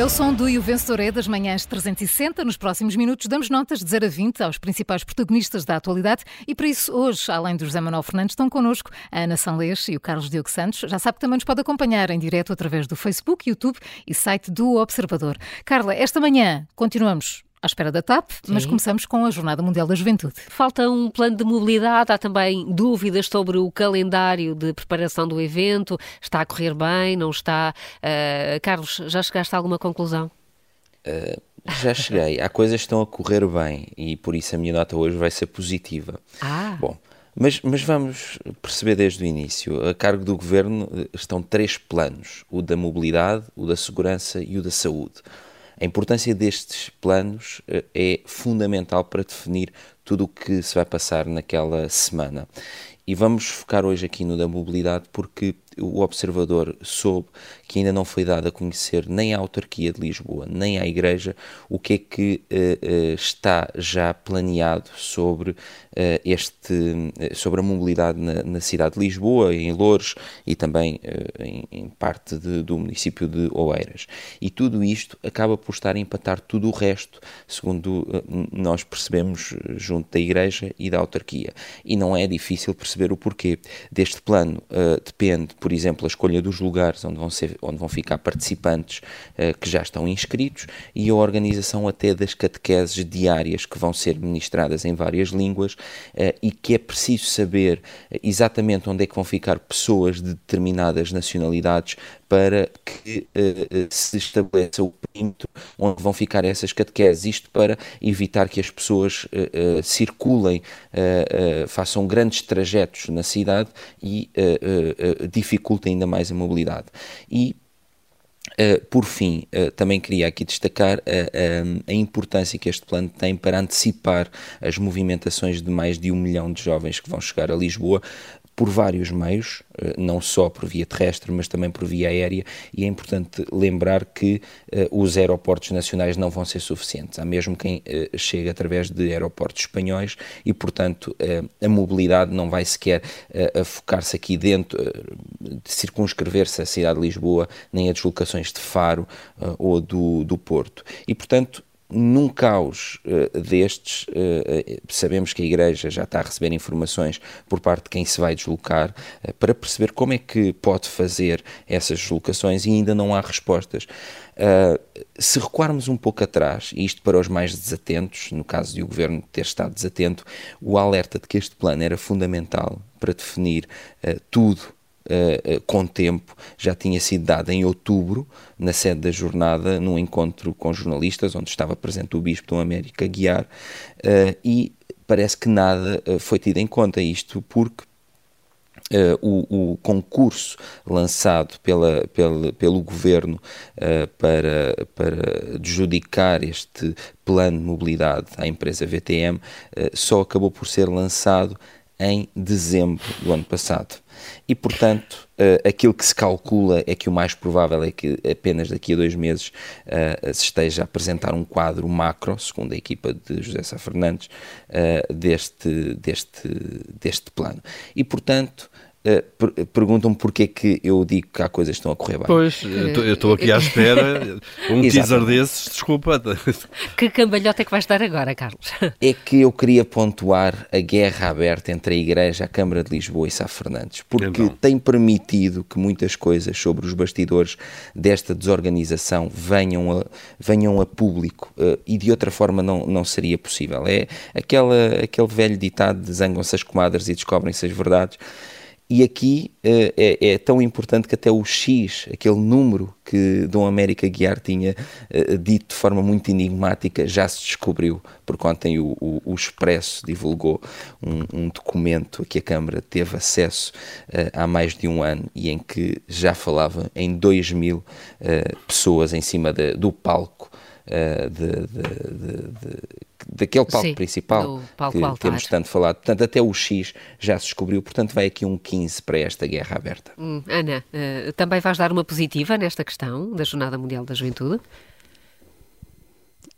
é o som do E o é das manhãs 360. Nos próximos minutos damos notas de 0 a 20 aos principais protagonistas da atualidade e para isso hoje, além do José Manuel Fernandes, estão connosco a Ana Sanlês e o Carlos Diogo Santos. Já sabe que também nos pode acompanhar em direto através do Facebook, YouTube e site do Observador. Carla, esta manhã continuamos à espera da TAP, Sim. mas começamos com a Jornada Mundial da Juventude. Falta um plano de mobilidade, há também dúvidas sobre o calendário de preparação do evento, está a correr bem, não está? Uh, Carlos, já chegaste a alguma conclusão? Uh, já cheguei. Há coisas que estão a correr bem e por isso a minha nota hoje vai ser positiva. Ah. Bom, mas, mas, vamos perceber desde o início. A cargo do governo eh, estão três planos: o da mobilidade, o da segurança e o da saúde. A importância destes planos eh, é fundamental para definir tudo o que se vai passar naquela semana. E vamos focar hoje aqui no da mobilidade porque o observador soube que ainda não foi dado a conhecer nem à autarquia de Lisboa, nem à Igreja, o que é que uh, uh, está já planeado sobre, uh, este, sobre a mobilidade na, na, cidade de Lisboa, em Loures e também em, em, parte de, do município de Oeiras. E tudo isto acaba por estar a empatar tudo o resto, segundo nós percebemos junto da Igreja e da autarquia. E não é difícil perceber o porquê. Deste plano depende, por exemplo, a escolha dos lugares onde vão, ser, onde vão ficar participantes uh, que já estão inscritos e a organização até das catequeses diárias que vão ser ministradas em várias línguas uh, e que é preciso saber exatamente onde é que vão ficar pessoas de determinadas nacionalidades para que uh, se estabeleça o perímetro onde vão ficar essas catequeses. Isto para evitar que as pessoas uh, circulem, façam grandes trajetos na cidade e dificultem ainda mais a mobilidade. E Uh, por fim, uh, também queria aqui destacar a importância que este plano tem para antecipar as movimentações de mais de um milhão de jovens que vão chegar a Lisboa, por vários meios, eh, não só por via terrestre, mas também por via aérea, e é importante lembrar que uh, os aeroportos nacionais não vão ser suficientes. Há mesmo quem uh, chega através de aeroportos espanhóis e, portanto, a mobilidade não vai sequer focar-se aqui dentro, de circunscrever-se à cidade de Lisboa, nem a deslocações de Faro ou do, do Porto. E, portanto, num caos uh, destes, uh, sabemos que a Igreja já está a receber informações por parte de quem se vai deslocar uh, para perceber como é que pode fazer essas deslocações e ainda não há respostas. se recuarmos um pouco atrás, e isto para os mais desatentos, no caso de o Governo ter estado desatento, o alerta de que este plano era fundamental para definir tudo uh, com tempo, já tinha sido dada em outubro, na sede da jornada, num encontro com jornalistas, onde estava presente o Bispo Dom América Guiar, uh, e parece que nada foi tido em conta. Isto, porque Uh, o, o, concurso lançado pela, pela, pelo governo uh, para, para adjudicar este plano de mobilidade à empresa VTM uh, só acabou por ser lançado em dezembro do ano passado. E, portanto, uh, aquilo que se calcula é que o mais provável é que apenas daqui a dois meses uh, se esteja a apresentar um quadro macro, segundo a equipa de José Sá Fernandes, uh, deste, deste, deste plano. E, portanto, Uh, per perguntam-me porque é que eu digo que há coisas que estão a correr bem. Pois, eu estou aqui à espera. Um teaser desses, desculpa. Que cambalhota é que vais dar agora, Carlos? É que eu queria pontuar a guerra aberta entre a Igreja, a Câmara de Lisboa e Sá Fernandes, porque então. tem permitido que muitas coisas sobre os bastidores desta desorganização venham a, venham a público uh, e de outra forma não, não seria possível. É aquela, aquele velho ditado de zangam-se as comadres e descobrem-se as verdades. E aqui uh, é, é, tão importante que até o X, aquele número que Dom América Guiar tinha uh, dito de forma muito enigmática, já se descobriu, porque ontem o, o, o Expresso divulgou um, um, documento a que a Câmara teve acesso uh, há mais de um ano e em que já falava em 2 mil pessoas em cima de, do palco de, de, de, daquele palco Sim, principal palco que altar. temos tanto falado. Portanto, até o X já se descobriu, portanto, vai aqui um 15 para esta guerra aberta. Hum, Ana, uh, também vais dar uma positiva nesta questão da Jornada Mundial da Juventude?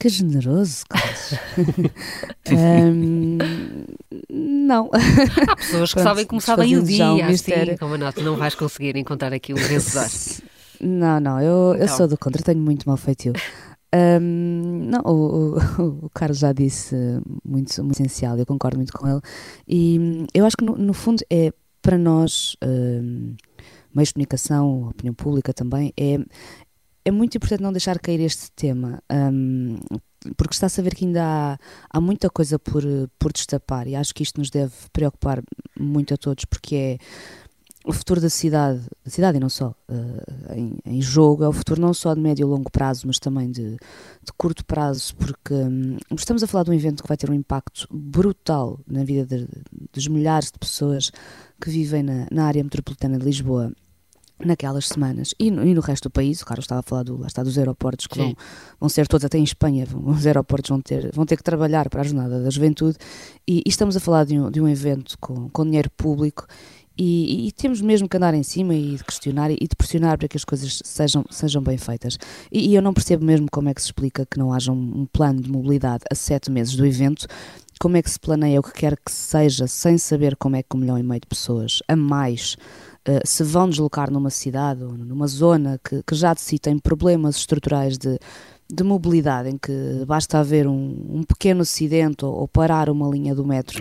Que generoso, Carlos. um, não. Há pessoas que Pronto, sabem como sabem o dia, assim, como a nota, não vais conseguir encontrar aqui um vencedor. Não, não, eu, eu Então. sou do contra, tenho muito mau feitio. Ahm, não, o, o, o Carlos já disse muito, muito essencial, eu concordo muito com ele. E hum, eu acho que, no, no fundo, é para nós, hum, meios de comunicação, opinião pública também, é, é muito importante não deixar cair este tema. hum, porque está-se a ver que ainda há, há muita coisa por, por destapar e acho que isto nos deve preocupar muito a todos, porque é o futuro da cidade, da cidade e não só, eh, em, em jogo, é o futuro não só de médio e longo prazo, mas também de, de curto prazo, porque hum, estamos a falar de um evento que vai ter um impacto brutal na vida de- dos milhares de pessoas que vivem na, na área metropolitana de Lisboa naquelas semanas e no, e no resto do país, o Carlos estava a falar do, lá está, dos aeroportos que Sim. vão, vão ser todos, até em Espanha, vão- os aeroportos vão ter, vão ter que trabalhar para a jornada da juventude e, e estamos a falar de um, de um evento com, com dinheiro público e, e temos mesmo que andar em cima e de questionar e de pressionar para que as coisas sejam, sejam bem feitas. E, e eu não percebo mesmo como é que se explica que não haja um, um plano de mobilidade a sete meses do evento, como é que se planeia o que quer que seja, sem saber como é que um milhão e meio de pessoas a mais eh, se vão deslocar numa cidade ou numa zona que, que já de si tem problemas estruturais de, de mobilidade, em que basta haver um, um pequeno acidente ou, ou parar uma linha do metro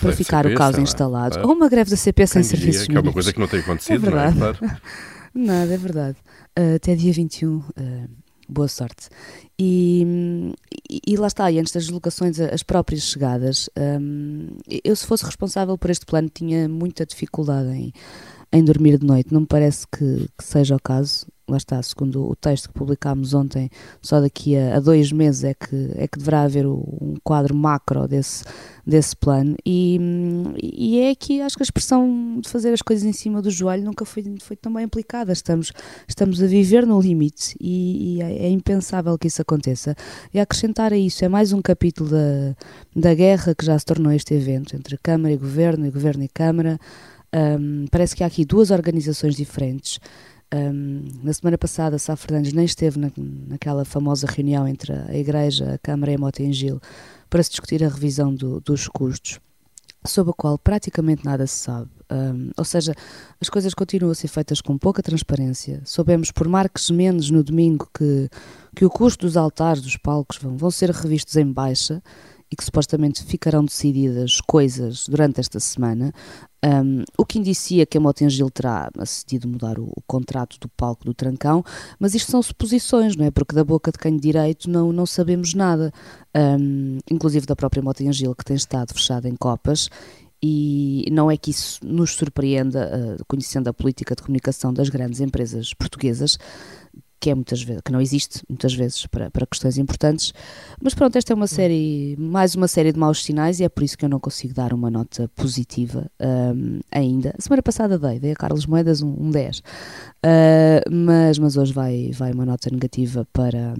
para ficar CP, o caos instalado. Ah, Ou uma greve da CP sem quem diria serviços que é uma coisa que não tem acontecido, É não é? verdade. Claro. Nada, é verdade. Uh, até dia 21, uh, boa sorte. E, e, e lá está, e antes das deslocações, as próprias chegadas, um, eu se fosse responsável por este plano tinha muita dificuldade em, em dormir de noite. Não me parece que, que seja o caso. Lá está, segundo o texto que publicámos ontem, só daqui a, a dois meses é que, é que deverá haver o- um quadro macro desse, desse plano. E, e é aqui, acho que a expressão de fazer as coisas em cima do joelho nunca foi, foi tão bem aplicada. Estamos, estamos a viver no limite e, e é, é impensável que isso aconteça. E acrescentar a isso, é mais um capítulo da, da guerra que já se tornou este evento entre Câmara e Governo, e Governo e Câmara. Hum, parece que há aqui duas organizações diferentes. Hum, na semana passada, Sá Fernandes nem esteve na, naquela famosa reunião entre a Igreja, a Câmara e a Motengil para se discutir a revisão do- dos custos, sobre a qual praticamente nada se sabe. Hum, ou seja, as coisas continuam a ser feitas com pouca transparência. Soubemos por Marques Mendes no domingo que, que o custo dos altares, dos palcos, vão, vão ser revistos em baixa e que supostamente ficarão decididas coisas durante esta semana. Um, o que indicia que a Motengil terá acedido mudar o, o contrato do palco do Trancão, mas isto são suposições, não é? Porque da boca de quem de direito não, não sabemos nada, Um, inclusive da própria Motengil, que tem estado fechada em copas, e não é que isso nos surpreenda, uh, conhecendo a política de comunicação das grandes empresas portuguesas, que é muitas vezes, que não existe muitas vezes para, para questões importantes. Mas pronto, esta é uma série, mais uma série de maus sinais e é por isso que eu não consigo dar uma nota positiva um, ainda. A semana passada dei, dei a Carlos Moedas um, um 10. Uh, mas, mas hoje vai, vai uma nota negativa para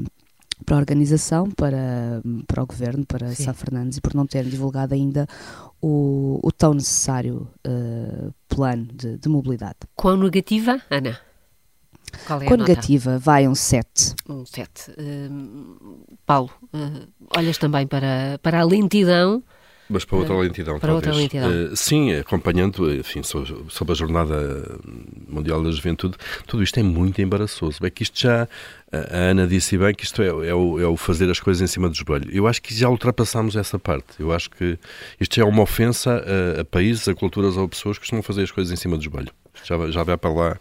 para a organização, para, para o governo, para. Sá Fernandes e por não terem divulgado ainda o, o tão necessário uh, plano de, de mobilidade. Quão negativa, Ana? Qual é Com a nota? negativa vai um 7. Um 7. Paulo, uh, olhas também para, para a lentidão Mas para outra lentidão, Para outra talvez. lentidão. Eh, sim, acompanhando, enfim, sobre, a Jornada Mundial da Juventude, tudo isto é muito embaraçoso. É que isto já, a a Ana disse bem que isto é, é o, é o fazer as coisas em cima do joelho. Eu acho que já ultrapassámos essa parte. Eu acho que isto já é uma ofensa a, a países, a culturas ou a pessoas que costumam fazer as coisas em cima do joelho. Já, vai- já vai para lá,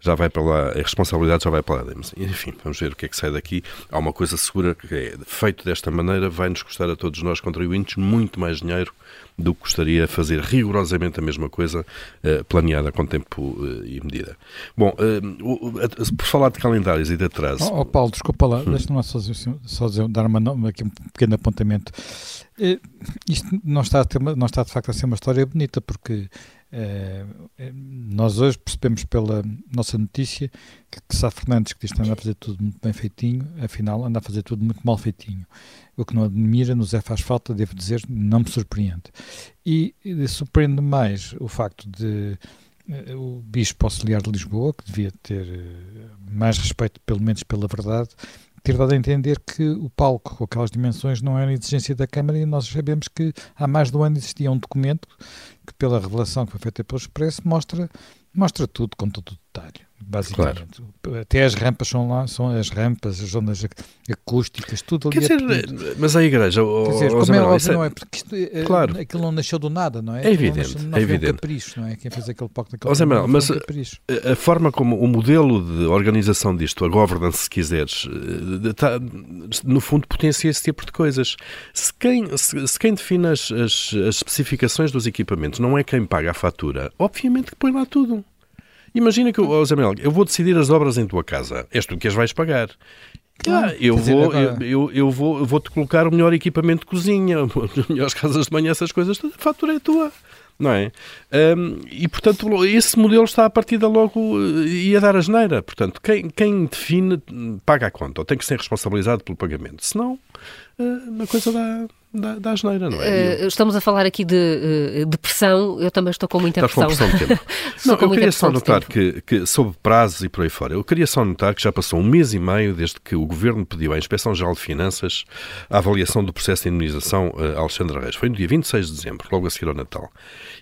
já vai para lá, a responsabilidade já vai para lá. Mas, Enfim, vamos ver o que é que sai daqui. Há uma coisa segura que é feito desta maneira, vai nos custar a todos nós contribuintes muito mais dinheiro do que custaria fazer rigorosamente a mesma coisa eh, planeada com tempo eh, e medida. Bom, eh, por falar de calendários e de atraso, Oh, oh, Paulo, desculpa lá, deixa-me lá só, dizer- só dizer- dar uma, aqui um pequeno apontamento. Isto não está, não está de facto a ser uma história bonita, porque nós hoje percebemos pela nossa notícia que, que Sá Fernandes, que diz que anda a fazer tudo muito bem feitinho, afinal anda a fazer tudo muito mal feitinho. O que não admira, nos é faz falta, devo dizer, não me surpreende. E, e surpreende mais o facto de eh, o Bispo Auxiliar de Lisboa, que devia ter eh, mais respeito, pelo menos pela verdade, ter dado a entender que o palco com aquelas dimensões não era exigência da Câmara e nós sabemos que há mais de um ano existia um documento que, pela revelação que foi feita pelo Expresso, mostra, mostra tudo com todo o detalhe. Basicamente. Claro. Até as rampas são lá, são as rampas, as zonas acústicas, tudo ali. Quer é dizer, mas a igreja. Quer dizer, como é óbvio, não é? Porque isto, é, claro. aquilo não nasceu do nada, não é? É evidente. Não, é evidente. Um capricho, não é? Quem fez aquele pacto daquele José Manuel, mas a, a, forma como o modelo de organização disto, a governance, se quiseres, está, no fundo potencia esse tipo de coisas. Se quem, se, se quem define as, as, as especificações dos equipamentos não é quem paga a fatura, obviamente que põe lá tudo. Imagina que, oh, Zé Manuel, eu vou decidir as obras em tua casa. És tu que as vais pagar. Ah, eu, vou, eu, eu, eu, vou, eu vou-te colocar o melhor equipamento de cozinha, as melhores casas de manhã, essas coisas, a fatura é tua. Não é? Um, e, portanto, esse modelo está a partir da logo eh, e a dar a geneira. Portanto, quem, quem define paga a conta, ou tem que ser responsabilizado pelo pagamento. Senão, uh, a coisa dá, da, da asneira, não é? Uh, estamos a falar aqui de, uh, de pressão, eu também estou com muita Estás pressão. Com pressão de tempo. não, eu queria só notar que, que, sobre prazos e por aí fora, eu queria só notar que já passou um mês e meio desde que o Governo pediu à Inspeção-Geral de Finanças a avaliação do processo de indemnização uh, Alexandre Reis. Foi no dia 26 de dezembro, logo a seguir ao Natal.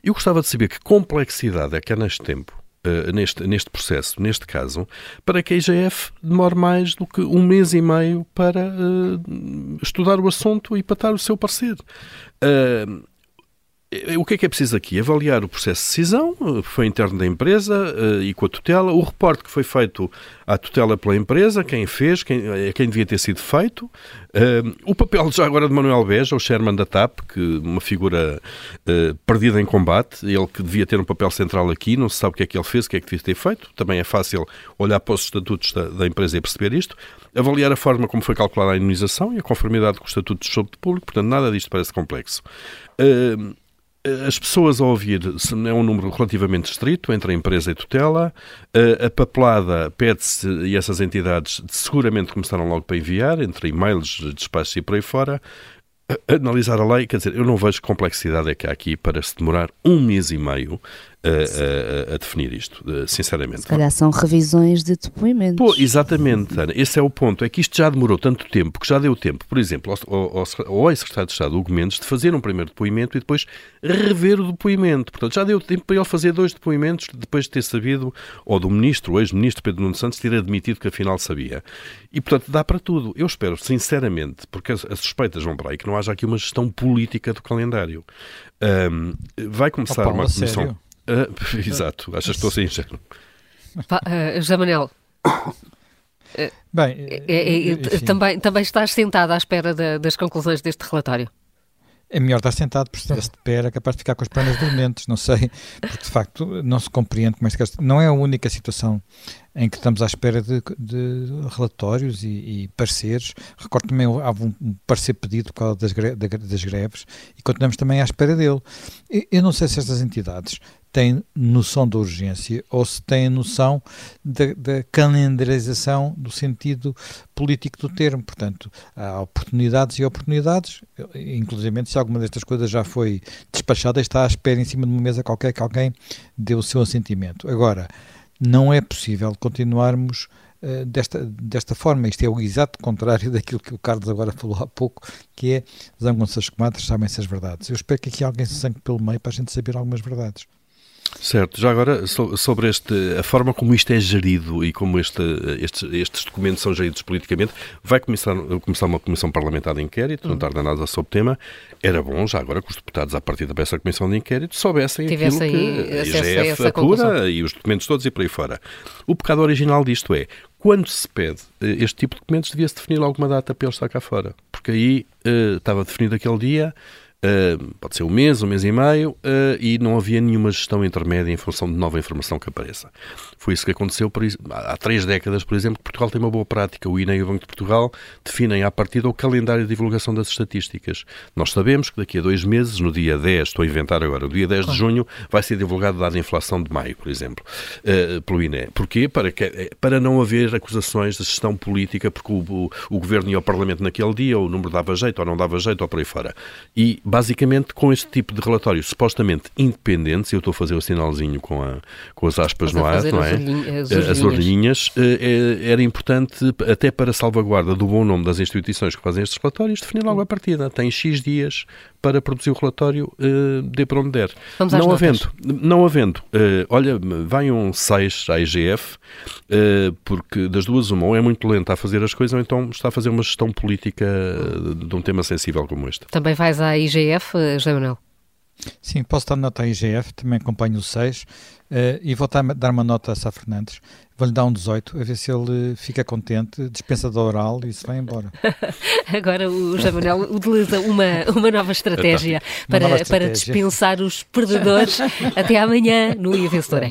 Eu gostava de saber que complexidade é que há neste tempo Uh, neste, neste processo, neste caso, para que a IGF demore mais do que um mês e meio para uh, estudar o assunto e para dar o seu parecer. Uh, o que é que é preciso aqui? Avaliar o processo de decisão, foi interno da empresa e com a tutela, o reporte que foi feito à tutela pela empresa, quem fez, quem, quem devia ter sido feito, o papel já agora de Manuel Beja, o chairman da TAP, que uma figura perdida em combate, ele que devia ter um papel central aqui, não se sabe o que é que ele fez, o que é que devia ter feito. Também é fácil olhar para os estatutos da, da empresa e perceber isto. Avaliar a forma como foi calculada a indenização e a conformidade com os estatutos de saúde público, portanto, nada disto parece complexo. Uh, as pessoas a ouvir é um número relativamente estrito entre a empresa e tutela. A papelada pede-se, e essas entidades seguramente começaram logo para enviar, entre e-mails, despachos e por aí fora analisar a lei, quer dizer, eu não vejo complexidade é que há aqui para se demorar um mês e meio a, a, a definir isto, sinceramente. Se calhar são revisões de depoimentos. Pô, exatamente, Ana, esse é o ponto, é que isto já demorou tanto tempo, que já deu tempo, por exemplo, ao, ao, ao ex-secretário de Estado, Hugo Mendes, de fazer um primeiro depoimento e depois rever o depoimento. Portanto, já deu tempo para ele fazer dois depoimentos depois de ter sabido, ou do ministro, o ex-ministro Pedro Nuno Santos, ter admitido que afinal sabia. E, portanto, dá para tudo. Eu espero, sinceramente, porque as, as suspeitas vão para aí, que não haja aqui uma gestão política do calendário. Um, vai começar Opa, uma comissão. Sério? Uh, exato, achas que estou a ser ingênuo? Uh, José Manel. Bem, é, é, é, também, também estás sentado à espera de, das conclusões deste relatório? É melhor estar sentado, porque se de pé era capaz de ficar com as pernas dormentes, não sei, porque de facto não se compreende como este Não é a única situação em que estamos à espera de, de relatórios e, e, pareceres. Recordo também houve um parecer pedido por causa das, das greves e continuamos também à espera dele. Eu não sei se estas entidades têm noção da urgência ou se têm noção da, da calendarização do sentido político do termo. Portanto, há oportunidades e oportunidades, inclusive se alguma destas coisas já foi despachada, está à espera em cima de uma mesa qualquer que alguém dê o seu assentimento. Agora, não é possível continuarmos uh, desta, desta forma. Isto é o exato contrário daquilo que o Carlos agora falou há pouco, que é zangam-se as comadres, sabem-se as verdades. Eu espero que aqui alguém se sangue pelo meio para a gente saber algumas verdades. Certo, já agora sobre este, a forma como isto é gerido e como este, estes, estes documentos são geridos politicamente, vai começar, começar uma comissão parlamentar de inquérito, não tarda nada sobre o tema. Era bom, já agora, que os deputados, a partir dessa comissão de inquérito, soubessem Tivessem aquilo que a IGF apura e os documentos todos e por aí fora. O pecado original disto é, quando se pede eh, este tipo de documentos, devia-se definir alguma data para ele estar cá fora. Porque aí uh, estava definido aquele dia, Uh, pode ser um mês, um mês e meio, uh, e não havia nenhuma gestão intermédia em função de nova informação que apareça. Foi isso que aconteceu por, há três décadas, por exemplo, que Portugal tem uma boa prática. O INE e o Banco de Portugal definem à partida o calendário de divulgação das estatísticas. Nós sabemos que daqui a dois meses, no dia 10, estou a inventar agora, no dia 10 de junho, vai ser divulgado o dado de inflação de maio, por exemplo, uh, pelo INE. Porquê? Para, que, para não haver acusações de gestão política, porque o, o, o Governo ia ao Parlamento naquele dia, ou o número dava jeito ou não dava jeito, ou por aí fora. E basicamente com este tipo de relatórios supostamente independentes, eu estou a fazer o sinalzinho com, a, com as aspas no ar, não é? As, as orelhinhas, eh, eh, era importante, até para salvaguarda do bom nome das instituições que fazem estes relatórios, definir logo a partida. Tem X dias para produzir o relatório, uh, dê para onde der. Vamos não às havendo, não havendo, uh, olha, vai um 6 à IGF, uh, porque das duas uma, ou é muito lenta a fazer as coisas, ou então está a fazer uma gestão política de um tema sensível como este. Também vais à IGF, José Manuel? Sim, posso dar nota à IGF, também acompanho o 6 uh, e vou dar uma nota a Sá Fernandes. Vou-lhe dar um 18, a ver se ele fica contente, dispensa da oral e se vai embora. Agora o José Manuel utiliza uma, uma nova estratégia, uma para, nova estratégia. para dispensar os perdedores. Até amanhã no Ia Vencedor.